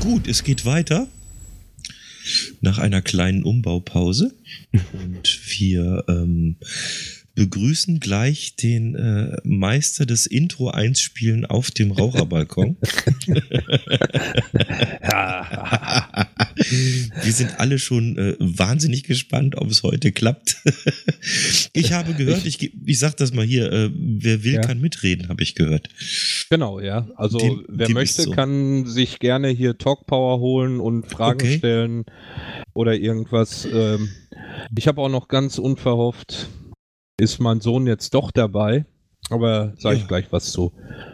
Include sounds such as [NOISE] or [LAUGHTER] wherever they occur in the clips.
Gut, es geht weiter. Nach einer kleinen Umbaupause. Und wir ähm, begrüßen gleich den äh, Meister des Intro einspielen auf dem Raucherbalkon. [LAUGHS] [LAUGHS] Wir sind alle schon äh, wahnsinnig gespannt, ob es heute klappt. [LAUGHS] ich habe gehört, ich, ich sag das mal hier, äh, wer will, Ja. kann mitreden, habe ich gehört. Genau, ja. Also Dem- wer dem möchte, so. kann sich gerne hier Talk Power holen und Fragen Okay. stellen oder irgendwas. Ähm, ich habe auch noch ganz unverhofft, ist mein Sohn jetzt doch dabei, aber sage Ja. ich gleich was zu.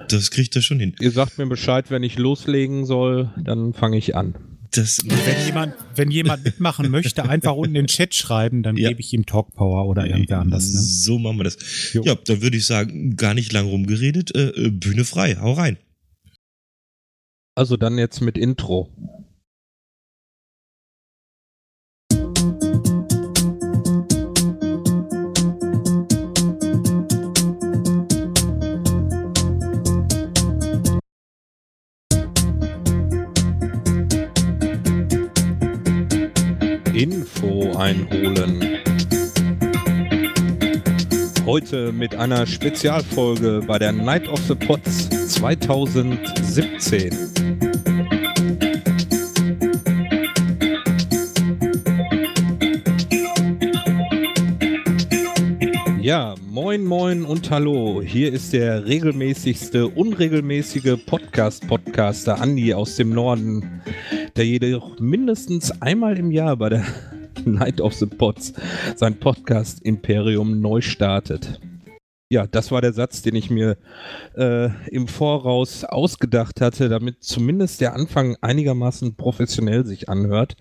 Das kriegt er schon hin. Ihr sagt mir Bescheid, wenn ich loslegen soll, dann fange ich an. Das, Wenn jemand, wenn jemand mitmachen möchte, einfach unten in den Chat schreiben, dann Ja. gebe ich ihm Talk Power oder irgendwer anders. Ne? So machen wir das. Jo. Ja, dann würde ich sagen, gar nicht lang rumgeredet, äh, äh, Bühne frei, hau rein. Also dann jetzt mit Intro. Einholen. Heute mit einer Spezialfolge bei der Night of the Pots 2017. Ja, moin moin und hallo. Hier ist der regelmäßigste, unregelmäßige Podcast-Podcaster Andi aus dem Norden, der jedoch mindestens einmal im Jahr bei der Night of the Pots sein Podcast-Imperium neu startet. Ja, das war der Satz, den ich mir äh, im Voraus ausgedacht hatte, damit zumindest der Anfang einigermaßen professionell sich anhört.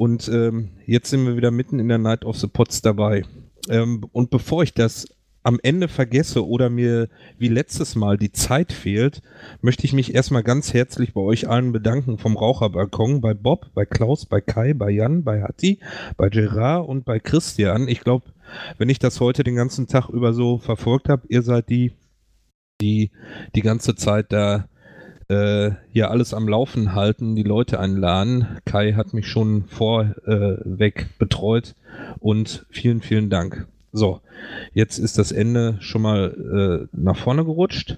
Und ähm, jetzt sind wir wieder mitten in der Night of the Pots dabei. Ähm, und bevor ich das am Ende vergesse oder mir wie letztes Mal die Zeit fehlt, möchte ich mich erstmal ganz herzlich bei euch allen bedanken vom Raucherbalkon, bei Bob, bei Klaus, bei Kai, bei Jan, bei Hatti, bei Gerard und bei Christian. Ich glaube, wenn ich das heute den ganzen Tag über so verfolgt habe, ihr seid die, die die ganze Zeit da äh, hier alles am Laufen halten, die Leute einladen. Kai hat mich schon vorweg betreut und vielen, vielen Dank. So, jetzt ist das Ende schon mal äh, nach vorne gerutscht.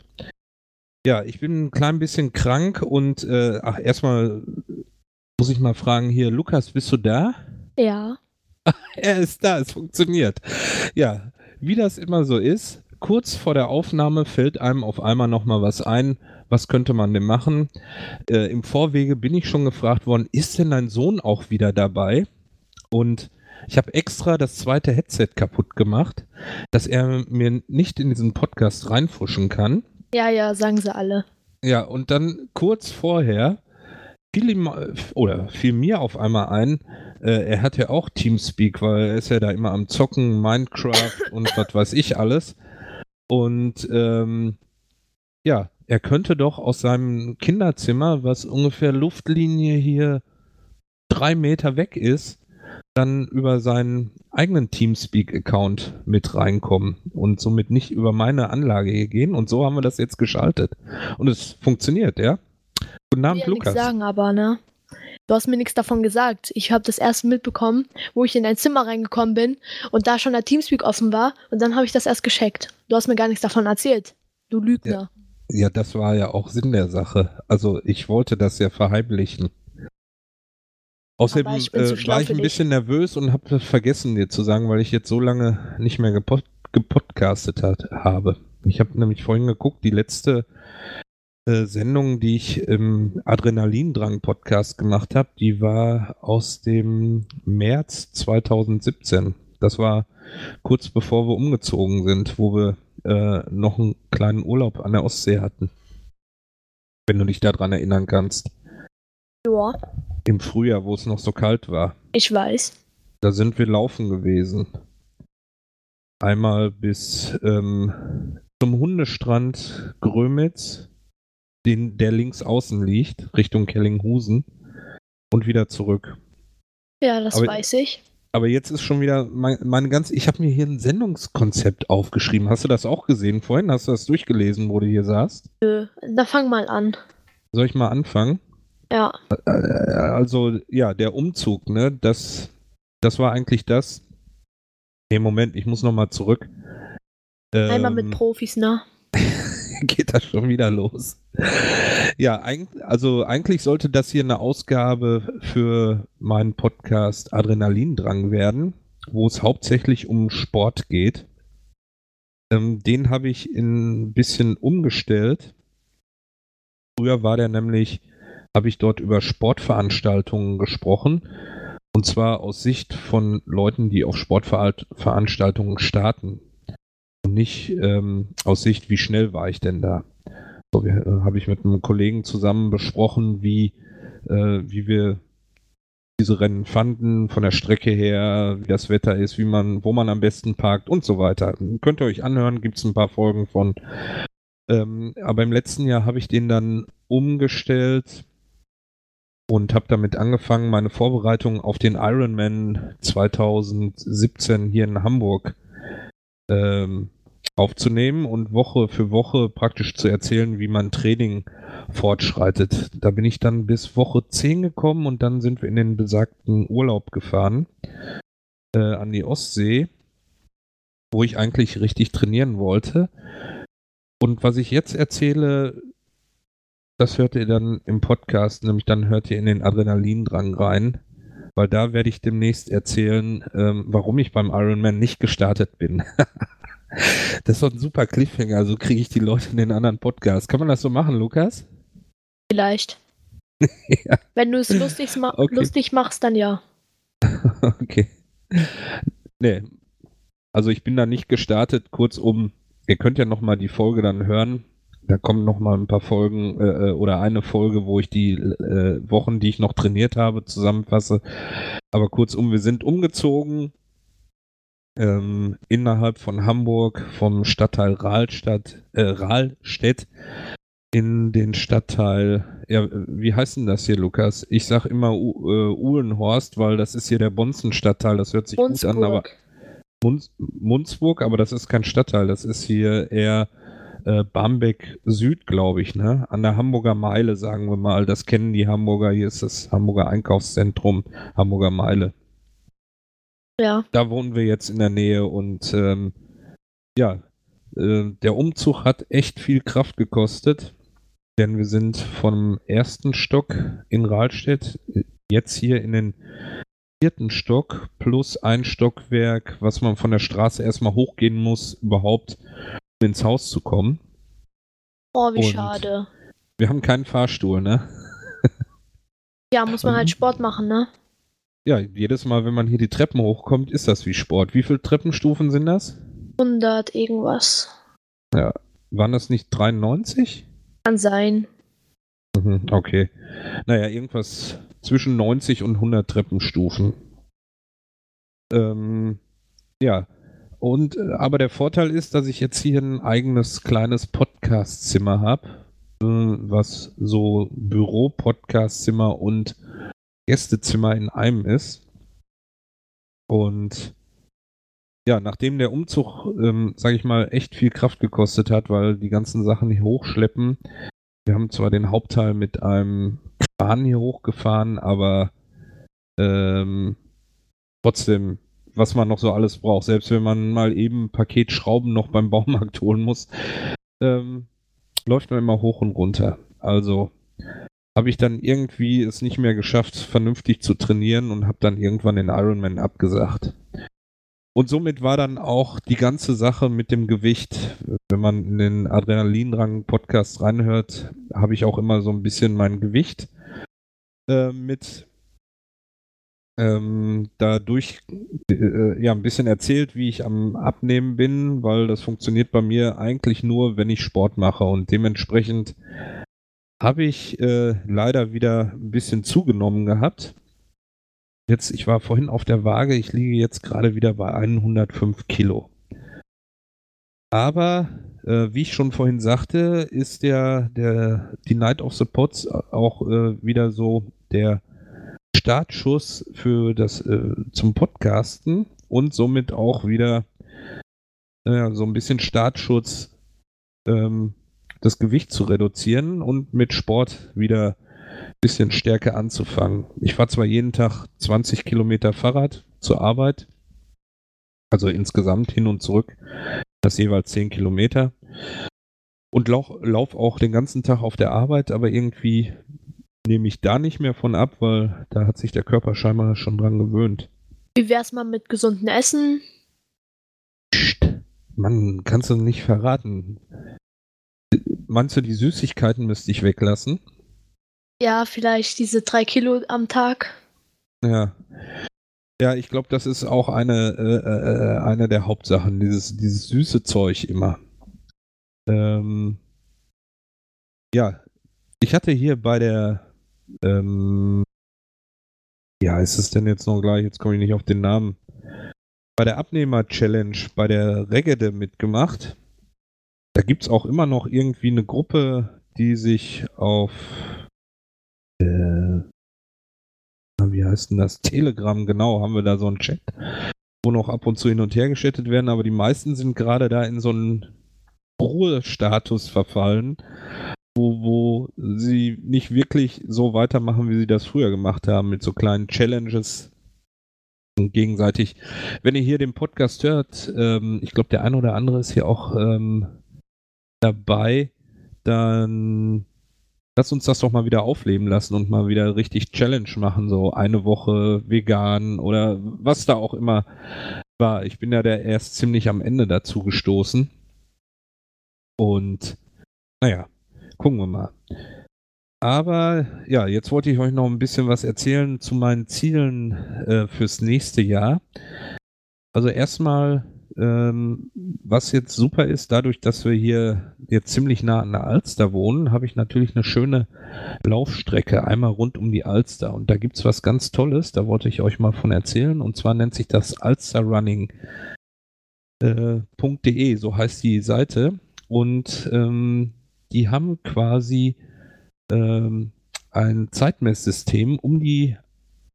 Ja, ich bin ein klein bisschen krank und äh, ach, erstmal muss ich mal fragen hier, Lukas, bist du da? Ja. [LAUGHS] Er ist da, es funktioniert. Ja, wie das immer so ist, kurz vor der Aufnahme fällt einem auf einmal nochmal was ein. Was könnte man denn machen? Äh, Im Vorwege bin ich schon gefragt worden, ist denn dein Sohn auch wieder dabei? Und ich habe extra das zweite Headset kaputt gemacht, dass er mir nicht in diesen Podcast reinfuschen kann. Ja, ja, sagen sie alle. Ja, und dann kurz vorher fiel ihm oder fiel mir auf einmal ein, äh, er hat ja auch Teamspeak, weil er ist ja da immer am Zocken, Minecraft und [LAUGHS] was weiß ich alles. Und ähm, ja, er könnte doch aus seinem Kinderzimmer, was ungefähr Luftlinie hier drei Meter weg ist, dann über seinen eigenen Teamspeak-Account mit reinkommen und somit nicht über meine Anlage hier gehen. Und so haben wir das jetzt geschaltet. Und es funktioniert, ja? Guten Ich Abend, will ja nichts Lukas. sagen, aber, ne? Du hast mir nichts davon gesagt. Ich habe das erst mitbekommen, wo ich in dein Zimmer reingekommen bin und da schon der Teamspeak offen war und dann habe ich das erst gescheckt. Du hast mir gar nichts davon erzählt. Du Lügner. Ja, das war ja auch Sinn der Sache. Also ich wollte das ja verheimlichen. Außerdem ich äh, war ich ein bisschen nervös und habe vergessen dir zu sagen, weil ich jetzt so lange nicht mehr gepod gepodcastet hat, habe. Ich habe nämlich vorhin geguckt, die letzte äh, Sendung, die ich im Adrenalindrang-Podcast gemacht habe, die war aus dem März 2017. Das war kurz bevor wir umgezogen sind, wo wir äh, noch einen kleinen Urlaub an der Ostsee hatten. Wenn du dich daran erinnern kannst. Ja, Im Frühjahr, wo es noch so kalt war. ich weiß. Da sind wir laufen gewesen. Einmal bis ähm, zum Hundestrand Grömitz den, der links außen liegt, Richtung Kellinghusen und wieder zurück. Ja, das Aber- weiß ich. Aber jetzt ist schon wieder mein, meine ganze. Ich habe mir hier ein Sendungskonzept aufgeschrieben. Hast du das auch gesehen vorhin? Hast du das durchgelesen, wo du hier saßt? Nö, Da fang mal an. Soll ich mal anfangen? Ja, Äh, Also, ja, der Umzug, ne? Das, das war eigentlich das. Nee, Moment, ich muss nochmal zurück. einmal Ähm, mit Profis, ne? [LAUGHS] geht das schon wieder los. Ja, also eigentlich sollte das hier eine Ausgabe für meinen Podcast Adrenalindrang werden, wo es hauptsächlich um Sport geht. Ähm, den habe ich ein bisschen umgestellt. Früher war der nämlich, habe ich dort über Sportveranstaltungen gesprochen. Und zwar aus Sicht von Leuten, die auf Sportveranstaltungen starten. Und nicht ähm, aus Sicht, wie schnell war ich denn da. So, äh, habe ich mit einem Kollegen zusammen besprochen, wie, äh, wie wir diese Rennen fanden, von der Strecke her, wie das Wetter ist, wie man, wo man am besten parkt und so weiter. Könnt ihr euch anhören, gibt es ein paar Folgen von. Ähm, aber im letzten Jahr habe ich den dann umgestellt und habe damit angefangen, meine Vorbereitung auf den Ironman 2017 hier in Hamburg ähm, aufzunehmen und Woche für Woche praktisch zu erzählen, wie mein Training fortschreitet. Da bin ich dann bis Woche 10 gekommen und dann sind wir in den besagten Urlaub gefahren äh, an die Ostsee, wo ich eigentlich richtig trainieren wollte. Und was ich jetzt erzähle, das hört ihr dann im Podcast, nämlich dann hört ihr in den Adrenalindrang rein, weil da werde ich demnächst erzählen, ähm, warum ich beim Ironman nicht gestartet bin. [LAUGHS] das ist doch ein super Cliffhanger, so kriege ich die Leute in den anderen Podcast. Kann man das so machen, Lukas? Vielleicht. [LAUGHS] Ja. Wenn du es lustig, ma Okay. lustig machst, dann ja. [LAUGHS] okay. Nee. Also ich bin da nicht gestartet, kurzum, ihr könnt ja nochmal die Folge dann hören. Da kommen nochmal ein paar Folgen äh, äh, oder eine Folge, wo ich die äh, Wochen, die ich noch trainiert habe, zusammenfasse. Aber kurzum, wir sind umgezogen ähm, innerhalb von Hamburg vom Stadtteil Rahlstadt, äh, Rahlstedt in den Stadtteil, ja, wie heißt denn das hier, Lukas? Ich sag immer U äh, Uhlenhorst, weil das ist hier der Bonzen-Stadtteil, das hört sich gut an, aber Munzburg. Munz Munzburg, aber das ist kein Stadtteil, das ist hier eher äh, Barmbek Süd, glaube ich, ne? An der Hamburger Meile, sagen wir mal. Das kennen die Hamburger, hier ist das Hamburger Einkaufszentrum, Hamburger Meile. Ja. Da wohnen wir jetzt in der Nähe und ähm, ja, äh, der Umzug hat echt viel Kraft gekostet, denn wir sind vom ersten Stock in Rahlstedt jetzt hier in den vierten Stock plus ein Stockwerk, was man von der Straße erstmal hochgehen muss, überhaupt ins Haus zu kommen. Oh, wie Und- schade. Wir haben keinen Fahrstuhl, ne? [LAUGHS] Ja, muss man halt Sport machen, ne? Ja, jedes Mal, wenn man hier die Treppen hochkommt, ist das wie Sport. Wie viele Treppenstufen sind das? 100 irgendwas. Waren das nicht 93? Kann sein. Mhm, okay. Naja, irgendwas zwischen 90 und 100 Treppenstufen. Ähm, ja. Und, äh, aber der Vorteil ist, dass ich jetzt hier ein eigenes kleines Podcastzimmer habe, äh, was so Büro-Podcastzimmer und Gästezimmer in einem ist. Und ja, nachdem der Umzug, ähm, sage ich mal, echt viel Kraft gekostet hat, weil die ganzen Sachen hier hochschleppen, wir haben zwar den Hauptteil mit einem Kran hier hochgefahren, aber ähm, trotzdem, was man noch so alles braucht, selbst wenn man mal eben ein Paket Schrauben noch beim Baumarkt [LAUGHS] holen muss, ähm, läuft man immer hoch und runter. Also habe ich dann irgendwie es nicht mehr geschafft, vernünftig zu trainieren und habe dann irgendwann den Ironman abgesagt. Und somit war dann auch die ganze Sache mit dem Gewicht, wenn man in den Adrenalinrang-Podcast reinhört, habe ich auch immer so ein bisschen mein Gewicht äh, mit ähm, dadurch äh, ja ein bisschen erzählt, wie ich am Abnehmen bin, weil das funktioniert bei mir eigentlich nur, wenn ich Sport mache und dementsprechend habe ich äh, leider wieder ein bisschen zugenommen gehabt. Jetzt, ich war vorhin auf der Waage, ich liege jetzt gerade wieder bei 105 Kilo. Aber äh, wie ich schon vorhin sagte, ist der, der, die Night of the Pots auch äh, wieder so der Startschuss für das äh, zum Podcasten und somit auch wieder äh, so ein bisschen Startschutz, ähm, das Gewicht zu reduzieren und mit Sport wieder ein bisschen stärker anzufangen. Ich fahre zwar jeden Tag 20 Kilometer Fahrrad zur Arbeit, also insgesamt hin und zurück, das jeweils 10 Kilometer. Und lauf, lauf auch den ganzen Tag auf der Arbeit, aber irgendwie nehme ich da nicht mehr von ab, weil da hat sich der Körper scheinbar schon dran gewöhnt. Wie wär's mal mit gesundem Essen? Psst, Mann, kannst du nicht verraten. Meinst du, die Süßigkeiten müsste ich weglassen? Ja, vielleicht diese drei Kilo am Tag. Ja. Ja, ich glaube, das ist auch eine, äh, äh, eine der Hauptsachen, dieses, dieses süße Zeug immer. Ähm, ja, ich hatte hier bei der, ähm, ja, ist es denn jetzt noch gleich, jetzt komme ich nicht auf den Namen, bei der Abnehmer-Challenge, bei der Regede mitgemacht. Da gibt es auch immer noch irgendwie eine Gruppe, die sich auf äh, wie heißt denn das? Telegram, genau, haben wir da so einen Chat, wo noch ab und zu hin und her geschattet werden, aber die meisten sind gerade da in so einen Ruhestatus verfallen, wo, wo sie nicht wirklich so weitermachen, wie sie das früher gemacht haben, mit so kleinen Challenges gegenseitig. Wenn ihr hier den Podcast hört, ähm, ich glaube, der eine oder andere ist hier auch ähm, dabei, dann lass uns das doch mal wieder aufleben lassen und mal wieder richtig Challenge machen, so eine Woche vegan oder was da auch immer war. Ich bin ja der erst ziemlich am Ende dazu gestoßen. Und naja, gucken wir mal. Aber ja, jetzt wollte ich euch noch ein bisschen was erzählen zu meinen Zielen äh, fürs nächste Jahr. Also erstmal ähm, was jetzt super ist, dadurch, dass wir hier jetzt ziemlich nah an der Alster wohnen, habe ich natürlich eine schöne Laufstrecke einmal rund um die Alster. Und da gibt es was ganz Tolles, da wollte ich euch mal von erzählen. Und zwar nennt sich das alsterrunning.de, äh, so heißt die Seite. Und ähm, die haben quasi ähm, ein Zeitmesssystem um die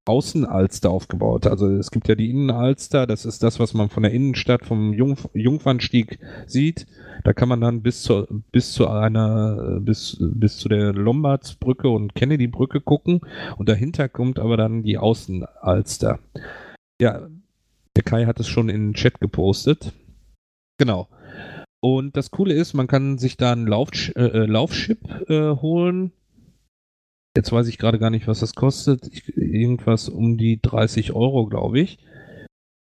Außenalster aufgebaut. Also es gibt ja die Innenalster, das ist das, was man von der Innenstadt vom Jungf Jungfernstieg sieht. Da kann man dann bis zur bis zu einer bis bis zu der Lombardsbrücke und Kennedy-Brücke gucken und dahinter kommt aber dann die Außenalster. Ja, der Kai hat es schon in den Chat gepostet. Genau. Und das Coole ist, man kann sich da ein Lauf, äh, äh Laufchip äh, holen Jetzt weiß ich gerade gar nicht, was das kostet. Ich, irgendwas um die 30 Euro, glaube ich.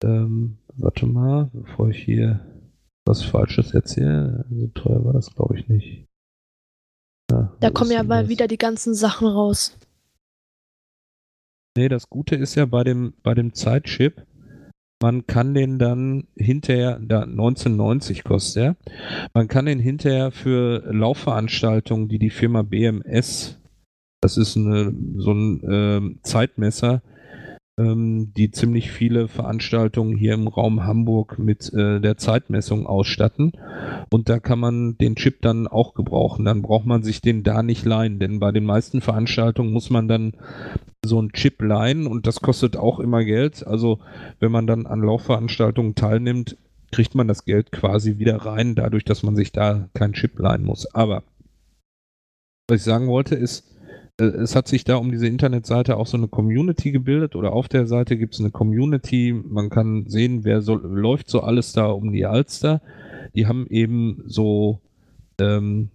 Ähm, warte mal, bevor ich hier was Falsches erzähle. So teuer war das, glaube ich, nicht. Ja, da kommen ja mal wieder die ganzen Sachen raus. Nee, das Gute ist ja bei dem, bei dem Zeitchip, man kann den dann hinterher, da 1990 kostet er, man kann den hinterher für Laufveranstaltungen, die die Firma BMS das ist eine, so ein äh, Zeitmesser, ähm, die ziemlich viele Veranstaltungen hier im Raum Hamburg mit äh, der Zeitmessung ausstatten. Und da kann man den Chip dann auch gebrauchen. Dann braucht man sich den da nicht leihen, denn bei den meisten Veranstaltungen muss man dann so einen Chip leihen und das kostet auch immer Geld. Also wenn man dann an Laufveranstaltungen teilnimmt, kriegt man das Geld quasi wieder rein, dadurch, dass man sich da keinen Chip leihen muss. Aber was ich sagen wollte, ist, es hat sich da um diese Internetseite auch so eine Community gebildet oder auf der Seite gibt es eine Community. Man kann sehen, wer so läuft so alles da um die Alster. Die haben eben so ähm,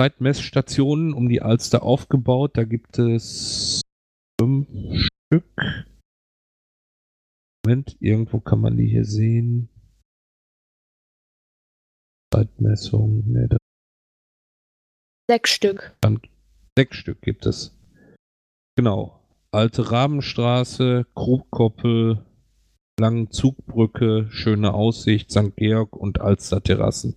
Zeitmessstationen um die Alster aufgebaut. Da gibt es fünf Stück. Moment, irgendwo kann man die hier sehen. Zeitmessung, ne, Sechs Stück. Dann Sechs Stück gibt es. Genau. Alte Rabenstraße, Krugkoppel, Langen Zugbrücke, Schöne Aussicht, St. Georg und Alster Terrassen.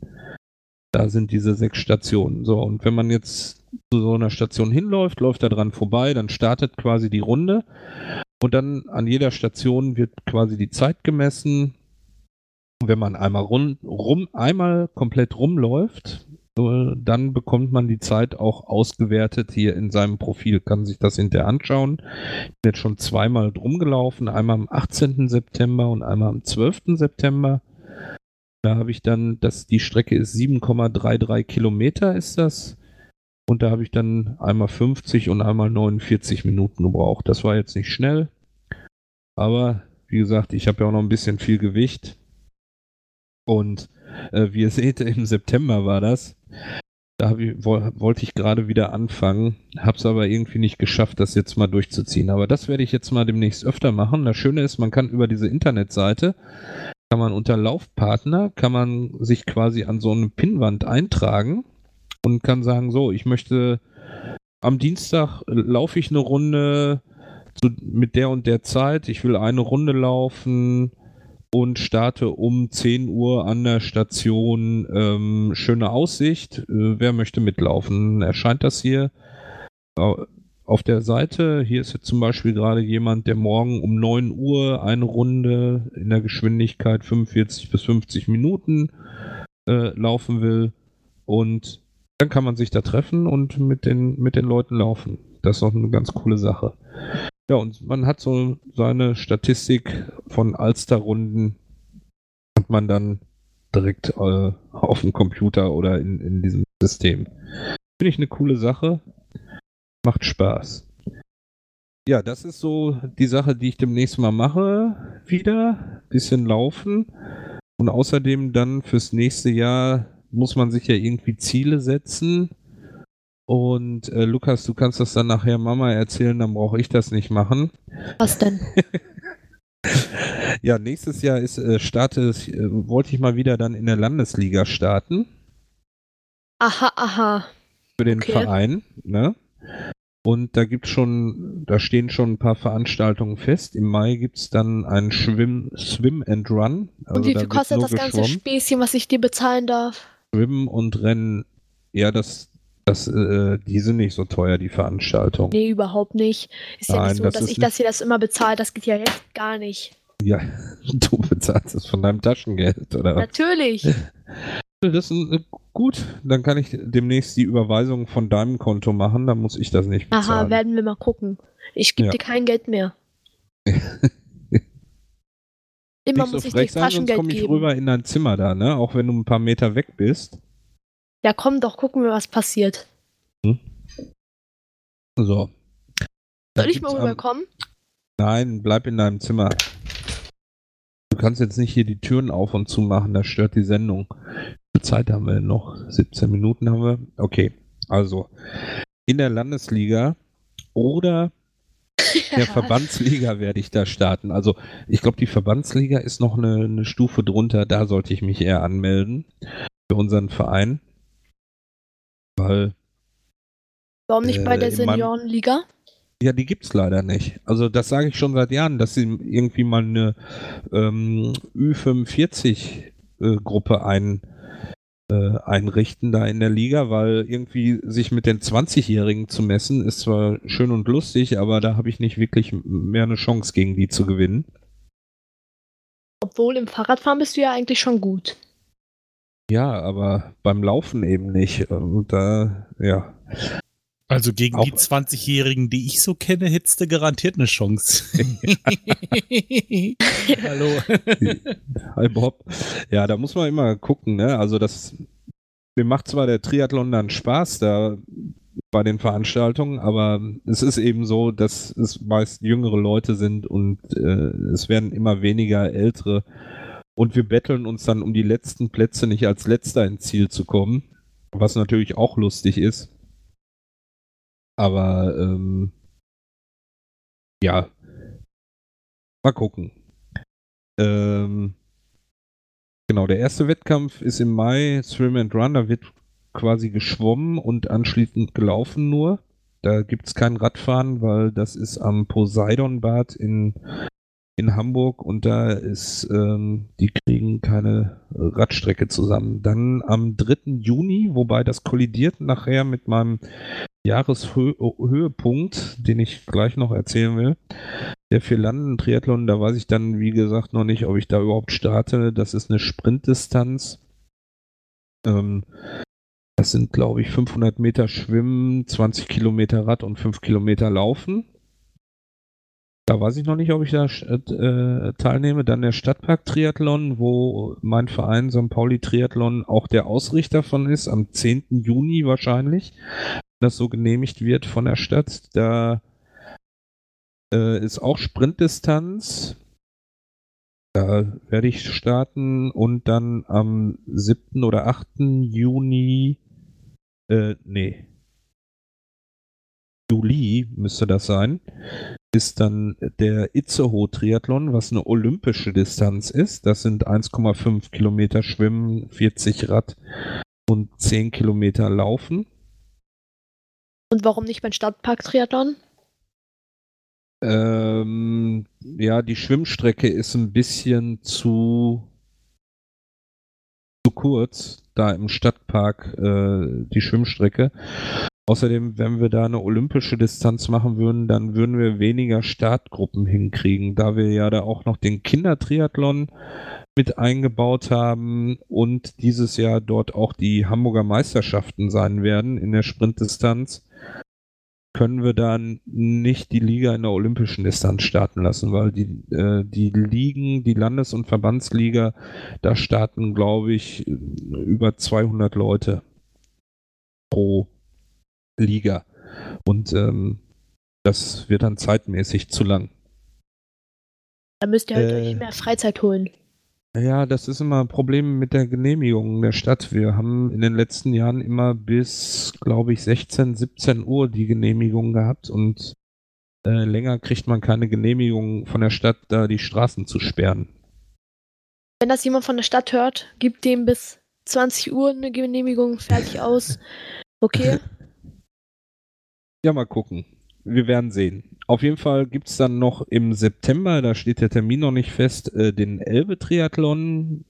Da sind diese sechs Stationen. So, und wenn man jetzt zu so einer Station hinläuft, läuft da dran vorbei, dann startet quasi die Runde. Und dann an jeder Station wird quasi die Zeit gemessen. Wenn man einmal rum einmal komplett rumläuft, dann bekommt man die Zeit auch ausgewertet hier in seinem Profil, kann sich das hinterher anschauen. Ich bin jetzt schon zweimal drum gelaufen, einmal am 18. September und einmal am 12. September. Da habe ich dann, das, die Strecke ist 7,33 Kilometer ist das. Und da habe ich dann einmal 50 und einmal 49 Minuten gebraucht. Das war jetzt nicht schnell. Aber wie gesagt, ich habe ja auch noch ein bisschen viel Gewicht. Und äh, wie ihr seht, im September war das. Da ich, wollte ich gerade wieder anfangen, habe es aber irgendwie nicht geschafft, das jetzt mal durchzuziehen. Aber das werde ich jetzt mal demnächst öfter machen. Das Schöne ist, man kann über diese Internetseite, kann man unter Laufpartner, kann man sich quasi an so eine Pinnwand eintragen und kann sagen, so, ich möchte am Dienstag laufe ich eine Runde zu, mit der und der Zeit, ich will eine Runde laufen und starte um 10 Uhr an der Station ähm, Schöne Aussicht. Äh, wer möchte mitlaufen? Erscheint das hier auf der Seite. Hier ist jetzt zum Beispiel gerade jemand, der morgen um 9 Uhr eine Runde in der Geschwindigkeit 45 bis 50 Minuten äh, laufen will. Und dann kann man sich da treffen und mit den, mit den Leuten laufen. Das ist auch eine ganz coole Sache. Ja, und man hat so seine Statistik von Alster-Runden hat man dann direkt äh, auf dem Computer oder in, in diesem System. Finde ich eine coole Sache. Macht Spaß. Ja, das ist so die Sache, die ich demnächst mal mache. Wieder. Bisschen laufen. Und außerdem dann fürs nächste Jahr muss man sich ja irgendwie Ziele setzen. Und äh, Lukas, du kannst das dann nachher Mama erzählen, dann brauche ich das nicht machen. Was denn? [LAUGHS] ja, nächstes Jahr ist äh, starte, äh, wollte ich mal wieder dann in der Landesliga starten. Aha, aha. Für den okay. Verein, ne? Und da gibt schon, da stehen schon ein paar Veranstaltungen fest. Im Mai gibt es dann ein Schwimm, Swim and Run. Also und wie viel kostet das ganze Späßchen, was ich dir bezahlen darf? Schwimmen und Rennen, ja, das, das, äh, die sind nicht so teuer, die Veranstaltung. Nee, überhaupt nicht. Ist Nein, ja nicht so, das dass ich das hier das immer bezahle. Das geht ja jetzt gar nicht. Ja, [LAUGHS] du bezahlst es von deinem Taschengeld, oder? Natürlich. Das ist äh, gut. Dann kann ich demnächst die Überweisung von deinem Konto machen. Dann muss ich das nicht bezahlen. Aha, werden wir mal gucken. Ich gebe ja. dir kein Geld mehr. [LAUGHS] Immer nicht muss so ich dir Taschengeld sonst komme ich geben. rüber in dein Zimmer da, ne? Auch wenn du ein paar Meter weg bist. Ja, komm doch, gucken wir, was passiert. Hm? So. Soll ich mal rüberkommen? Nein, bleib in deinem Zimmer. Du kannst jetzt nicht hier die Türen auf und zu machen, das stört die Sendung. Wie viel Zeit haben wir noch? 17 Minuten haben wir. Okay, also in der Landesliga oder [LAUGHS] der Verbandsliga werde ich da starten. Also ich glaube, die Verbandsliga ist noch eine, eine Stufe drunter. Da sollte ich mich eher anmelden für unseren Verein. Weil. Warum nicht äh, bei der Seniorenliga? Ja, die gibt es leider nicht. Also das sage ich schon seit Jahren, dass sie irgendwie mal eine ähm, Ü45-Gruppe äh, ein, äh, einrichten da in der Liga, weil irgendwie sich mit den 20-Jährigen zu messen, ist zwar schön und lustig, aber da habe ich nicht wirklich mehr eine Chance gegen die zu gewinnen. Obwohl im Fahrradfahren bist du ja eigentlich schon gut. Ja, aber beim Laufen eben nicht. Und da, ja. Also gegen Auch die 20-Jährigen, die ich so kenne, hättest du garantiert eine Chance. [LAUGHS] [LAUGHS] [LAUGHS] Hallo. Hi Bob. Ja, da muss man immer gucken, ne? Also das mir macht zwar der Triathlon dann Spaß da bei den Veranstaltungen, aber es ist eben so, dass es meist jüngere Leute sind und äh, es werden immer weniger ältere und wir betteln uns dann um die letzten Plätze nicht als letzter ins Ziel zu kommen, was natürlich auch lustig ist. Aber ähm, ja, mal gucken. Ähm, genau, der erste Wettkampf ist im Mai, Swim and Run, da wird quasi geschwommen und anschließend gelaufen nur. Da gibt es kein Radfahren, weil das ist am Poseidon-Bad in in Hamburg und da ist, ähm, die kriegen keine Radstrecke zusammen. Dann am 3. Juni, wobei das kollidiert nachher mit meinem Jahreshöhepunkt, den ich gleich noch erzählen will. Der für Landen Triathlon, da weiß ich dann, wie gesagt, noch nicht, ob ich da überhaupt starte. Das ist eine Sprintdistanz. Ähm, das sind, glaube ich, 500 Meter Schwimmen, 20 Kilometer Rad und 5 Kilometer Laufen. Da weiß ich noch nicht, ob ich da äh, teilnehme. Dann der Stadtpark-Triathlon, wo mein Verein St. Pauli Triathlon auch der Ausrichter von ist, am 10. Juni wahrscheinlich, das so genehmigt wird von der Stadt. Da äh, ist auch Sprintdistanz. Da werde ich starten und dann am 7. oder 8. Juni, äh, nee, Juli müsste das sein, ist dann der Itzehoe Triathlon, was eine olympische Distanz ist. Das sind 1,5 Kilometer Schwimmen, 40 Rad und 10 Kilometer Laufen. Und warum nicht beim Stadtpark Triathlon? Ähm, ja, die Schwimmstrecke ist ein bisschen zu, zu kurz, da im Stadtpark äh, die Schwimmstrecke. Außerdem, wenn wir da eine olympische Distanz machen würden, dann würden wir weniger Startgruppen hinkriegen, da wir ja da auch noch den Kindertriathlon mit eingebaut haben und dieses Jahr dort auch die Hamburger Meisterschaften sein werden in der Sprintdistanz, können wir dann nicht die Liga in der olympischen Distanz starten lassen, weil die, äh, die Ligen, die Landes- und Verbandsliga, da starten, glaube ich, über 200 Leute pro Liga. Und ähm, das wird dann zeitmäßig zu lang. Da müsst ihr halt Äh. euch mehr Freizeit holen. Ja, das ist immer ein Problem mit der Genehmigung der Stadt. Wir haben in den letzten Jahren immer bis, glaube ich, 16, 17 Uhr die Genehmigung gehabt und äh, länger kriegt man keine Genehmigung von der Stadt, da die Straßen zu sperren. Wenn das jemand von der Stadt hört, gibt dem bis 20 Uhr eine Genehmigung fertig aus. Okay. [LAUGHS] Ja, mal gucken. Wir werden sehen. Auf jeden Fall gibt es dann noch im September, da steht der Termin noch nicht fest, äh, den Elbe-Triathlon,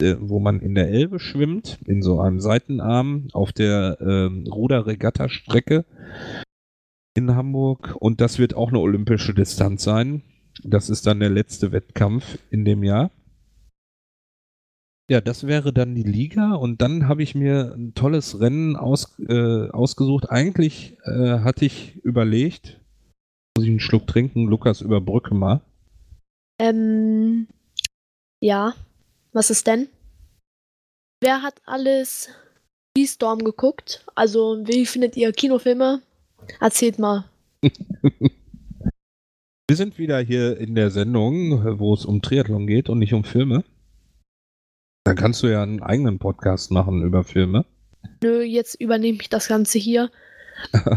äh, wo man in der Elbe schwimmt, in so einem Seitenarm auf der ähm, Ruder-Regatta-Strecke in Hamburg. Und das wird auch eine olympische Distanz sein. Das ist dann der letzte Wettkampf in dem Jahr. Ja, das wäre dann die Liga und dann habe ich mir ein tolles Rennen aus, äh, ausgesucht. Eigentlich äh, hatte ich überlegt, muss ich einen Schluck trinken, Lukas überbrücke mal. ähm, ja. Was ist denn? Wer hat alles Storm geguckt? Also, wie findet ihr Kinofilme? Erzählt mal. [LAUGHS] Wir sind wieder hier in der Sendung, wo es um Triathlon geht und nicht um Filme. Dann kannst du ja einen eigenen Podcast machen über Filme. Nö, jetzt übernehme ich das Ganze hier. [LAUGHS]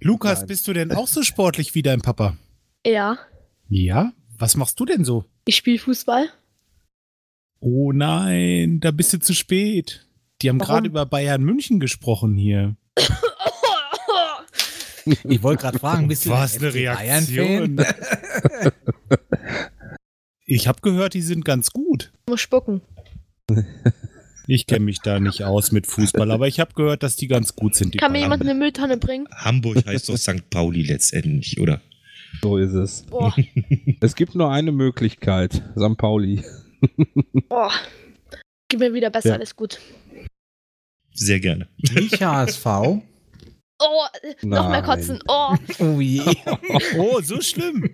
Lukas, Nein. bist du denn auch so sportlich wie dein Papa? Ja, Ja? Was machst du denn so? ich spiele Fußball. Oh nein, da bist du zu spät. Die haben gerade über Bayern München gesprochen hier. Ich wollte gerade fragen, bist du Was eine Reaktion. [LAUGHS] Ich habe gehört, die sind ganz gut. Ich muss spucken. [LAUGHS] Ich kenne mich da nicht aus mit Fußball, aber ich habe gehört, dass die ganz gut sind. Die Kann mir jemand eine Mülltonne bringen? Hamburg [LAUGHS] heißt doch St. Pauli letztendlich, oder? so ist es. Boah, [LAUGHS] Es gibt nur eine Möglichkeit, St. Pauli. boah. Gib mir wieder besser, Ja. alles gut. Sehr gerne. Nicht HSV. Oh, noch mehr kotzen. Oh, Oh je. Oh, so schlimm.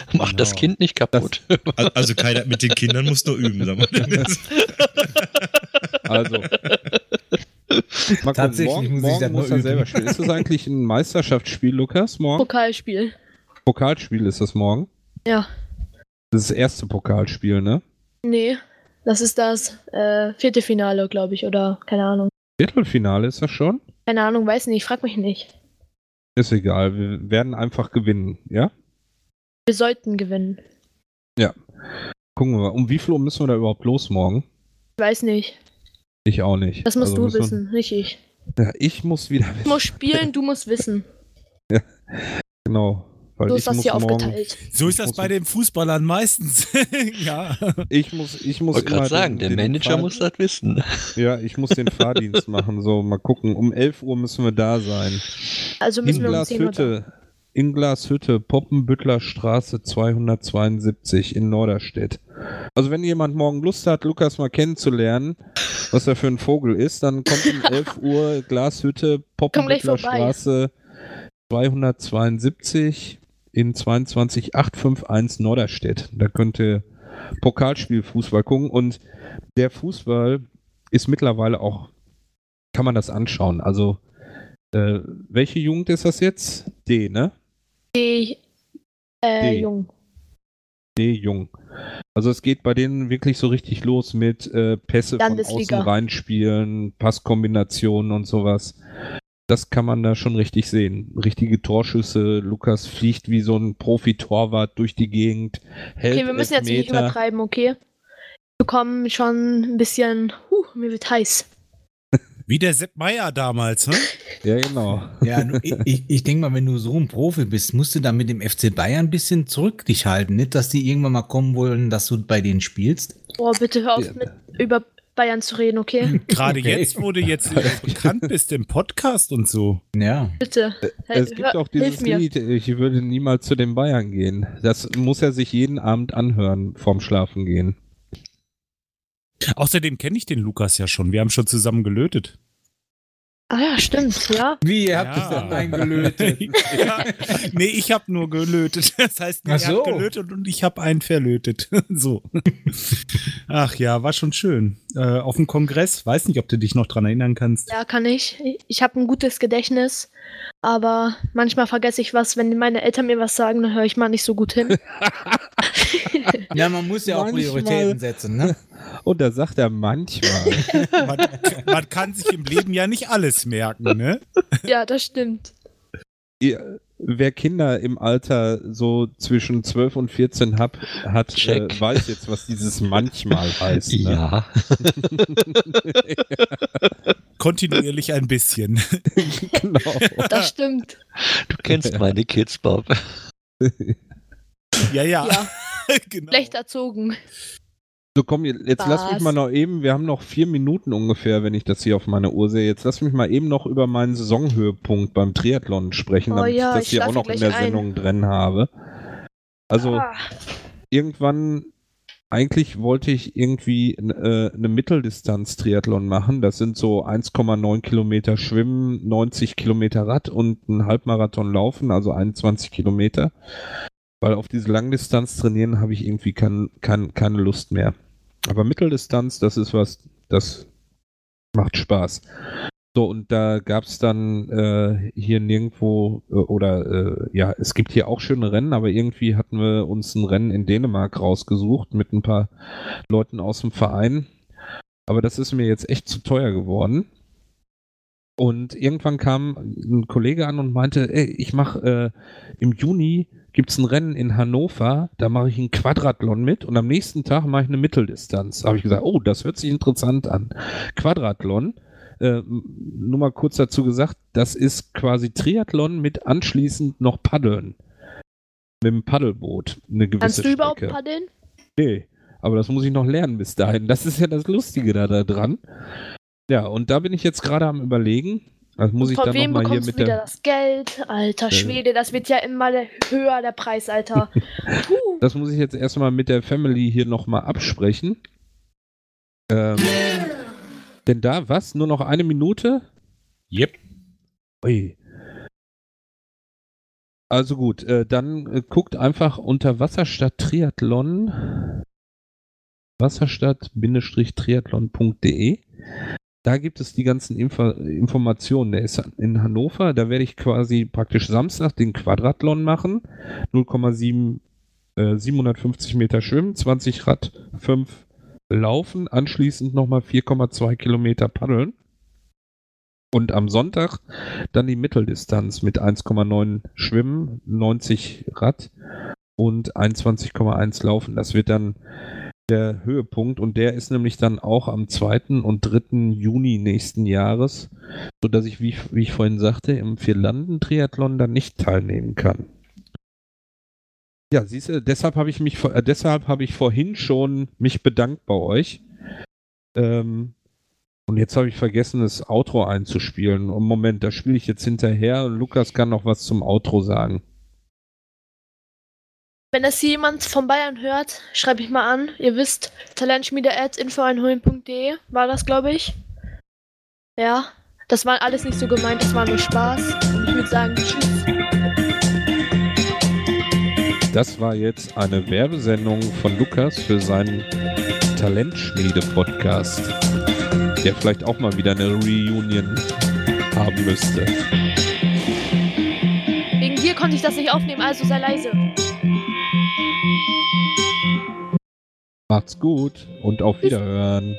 [LAUGHS] Mach das Genau. Kind nicht kaputt. Al- Also keiner mit den Kindern muss nur üben. Sag mal. [LAUGHS] Also. Mal Tatsächlich morgen, muss ich morgen das muss nur er selber spielen. Ist das eigentlich ein Meisterschaftsspiel, Lukas? Morgen? Pokalspiel. Pokalspiel ist das morgen. Ja. Das ist das erste Pokalspiel, ne? Nee, das ist das äh, vierte Finale, glaube ich, oder keine Ahnung. Viertelfinale ist das schon? Keine Ahnung, weiß nicht, frag mich nicht. Ist egal, wir werden einfach gewinnen, ja? Wir sollten gewinnen. Gucken wir mal. Um wie viel Uhr müssen wir da überhaupt los morgen? Ich weiß nicht. Ich auch nicht. Das musst Also du müssen wir- wissen, nicht ich. Ja, ich muss wieder Ich muss spielen, du musst wissen. [LAUGHS] Genau. weil So ich ist das muss hier morgen, aufgeteilt. So ist das bei den Fußballern meistens. [LAUGHS] ja. ich muss, ich muss gerade sagen, den- der Manager Fahr- muss das wissen. Ja, ich muss den Fahrdienst machen. So, mal gucken. Um 11 Uhr müssen wir da sein. Also müssen In wir um 10 Uhr da. Glashütte. In Glashütte, Poppenbüttler Straße 272 in Norderstedt. Also wenn jemand morgen Lust hat, Lukas mal kennenzulernen, was er für ein Vogel ist, dann kommt um [LAUGHS] 11 Uhr Glashütte, Poppenbüttler. Straße 272 in 22851 Norderstedt. Da könnt ihr Pokalspiel Fußball gucken und der Fußball ist mittlerweile auch, kann man das anschauen. Also äh, welche Jugend ist das jetzt? D, ne? Die, äh, D. Jung. D, Jung. Also es geht bei denen wirklich so richtig los mit äh, Pässe von außen reinspielen, Passkombinationen und sowas. Das kann man da schon richtig sehen. Richtige Torschüsse. Lukas fliegt wie so ein Profi-Torwart durch die Gegend. Hält Okay, wir müssen jetzt nicht Elfmeter. übertreiben, okay? Wir kommen schon ein bisschen. Huh, mir wird heiß. Wie der Sepp Meier damals, ne? Ja, genau. Ja, ich, ich, denke mal, wenn du so ein Profi bist, musst du da mit dem FC Bayern ein bisschen zurück dich halten. Nicht, dass die irgendwann mal kommen wollen, dass du bei denen spielst. Oh, bitte hör auf, Ja. mit, über Bayern zu reden, okay? [LAUGHS] Gerade Okay. jetzt, wo du jetzt [LAUGHS] äh, bekannt bist im Podcast und so. Ja. Bitte. Es gibt auch dieses. Lied, ich würde niemals zu den Bayern gehen. Das muss er sich jeden Abend anhören vorm Schlafen gehen. Außerdem kenne ich den Lukas ja schon. Wir haben schon zusammen gelötet. Ah ja, stimmt, ja. Wie, ihr habt Ja. es dann eingelötet? [LAUGHS] ja. Nee, ich habe nur gelötet. Das heißt, er so. hat gelötet und ich habe einen verlötet. [LAUGHS] so. Ach ja, war schon schön. Äh, auf dem Kongress, weiß nicht, ob du dich noch dran erinnern kannst. Ja, kann ich. Ich habe ein gutes Gedächtnis, aber manchmal vergesse ich was. Wenn meine Eltern mir was sagen, dann höre ich mal nicht so gut hin. [LAUGHS] [LAUGHS] Ja, man muss ja auch Manchmal- Prioritäten setzen, ne? Und da sagt er manchmal. [LAUGHS] Man, man kann sich im Leben ja nicht alles merken, ne? ja, das stimmt. Ihr, wer Kinder im Alter so zwischen 12 und 14 hab, hat, äh, weiß jetzt, was dieses manchmal [LAUGHS] heißt. Ne? Ja. Kontinuierlich ein bisschen. genau. Das stimmt. Du kennst meine Kids, Bob. Ja, ja. Ja, [LAUGHS] genau. schlecht erzogen. So komm, jetzt lass mich Was? mal noch eben, wir haben noch vier Minuten ungefähr, wenn ich das hier auf meine Uhr sehe. Jetzt lass mich mal eben noch über meinen Saisonhöhepunkt beim Triathlon sprechen, Oh damit ja, ich das ich hier auch noch in der ein. Sendung drin habe. Also Ah, irgendwann, eigentlich wollte ich irgendwie äh, eine Mitteldistanz-Triathlon machen. Das sind so 1,9 Kilometer Schwimmen, 90 Kilometer Rad und ein Halbmarathon Laufen, also 21 Kilometer. Weil auf diese Langdistanz trainieren habe ich irgendwie kein, kein, keine Lust mehr. Aber Mitteldistanz, das ist was, das macht Spaß. So, und da gab es dann äh, hier nirgendwo, äh, oder äh, ja, es gibt hier auch schöne Rennen, aber irgendwie hatten wir uns ein Rennen in Dänemark rausgesucht mit ein paar Leuten aus dem Verein. Aber das ist mir jetzt echt zu teuer geworden. Und irgendwann kam ein Kollege an und meinte, ey, ich mache äh, im Juni gibt's ein Rennen in Hannover, da mache ich einen Quadrathlon mit und am nächsten Tag mache ich eine Mitteldistanz. Da habe ich gesagt, oh, das hört sich interessant an. Quadrathlon, äh, nur mal kurz dazu gesagt, das ist quasi Triathlon mit anschließend noch Paddeln. Mit dem Paddelboot. Eine gewisse kannst du überhaupt Strecke. paddeln? Nee, aber das muss ich noch lernen bis dahin. Das ist ja das Lustige da, da dran. Ja, und da bin ich jetzt gerade am überlegen. Also muss ich Von dann wem nochmal hier bekommst mit du wieder der. das Geld? Alter Ja. Schwede, das wird ja immer höher, der Preis, Alter. [LAUGHS] Das muss ich jetzt erstmal mit der Family hier nochmal absprechen. Ähm, denn da, was? Nur noch eine Minute? Yep. Ui. Also gut, äh, dann äh, guckt einfach unter Wasserstadt Triathlon wasserstadt-triathlon.de. Da gibt es die ganzen Info Informationen. Der ist in Hannover. Da werde ich quasi praktisch Samstag den Quadrathlon machen. 0,7 äh, 750 Meter schwimmen, 20 Rad, 5 laufen, anschließend nochmal 4,2 Kilometer paddeln. Und am Sonntag dann die Mitteldistanz mit 1,9 Schwimmen, 90 Rad und 21,1 Laufen. Das wird dann der Höhepunkt und der ist nämlich dann auch am 2. und 3. Juni nächsten Jahres, sodass ich, wie, wie ich vorhin sagte, im Vierlanden-Triathlon dann nicht teilnehmen kann. Ja, siehst du, deshalb habe ich mich, äh, deshalb habe ich vorhin schon mich bedankt bei euch. Ähm, und jetzt habe ich vergessen, das Outro einzuspielen. Und Moment, da spiele ich jetzt hinterher Lukas kann noch was zum Outro sagen. Wenn das hier jemand von Bayern hört, schreibt mich mal an. Ihr wisst, talentschmiede.info1holen.de war das, glaube ich. Ja, das war alles nicht so gemeint, das war nur Spaß. Und ich würde sagen, tschüss. Das war jetzt eine Werbesendung von Lukas für seinen Talentschmiede-Podcast, der vielleicht auch mal wieder eine Reunion haben müsste. Wegen dir konnte ich das nicht aufnehmen, also sei leise. Macht's gut und auf Wiederhören.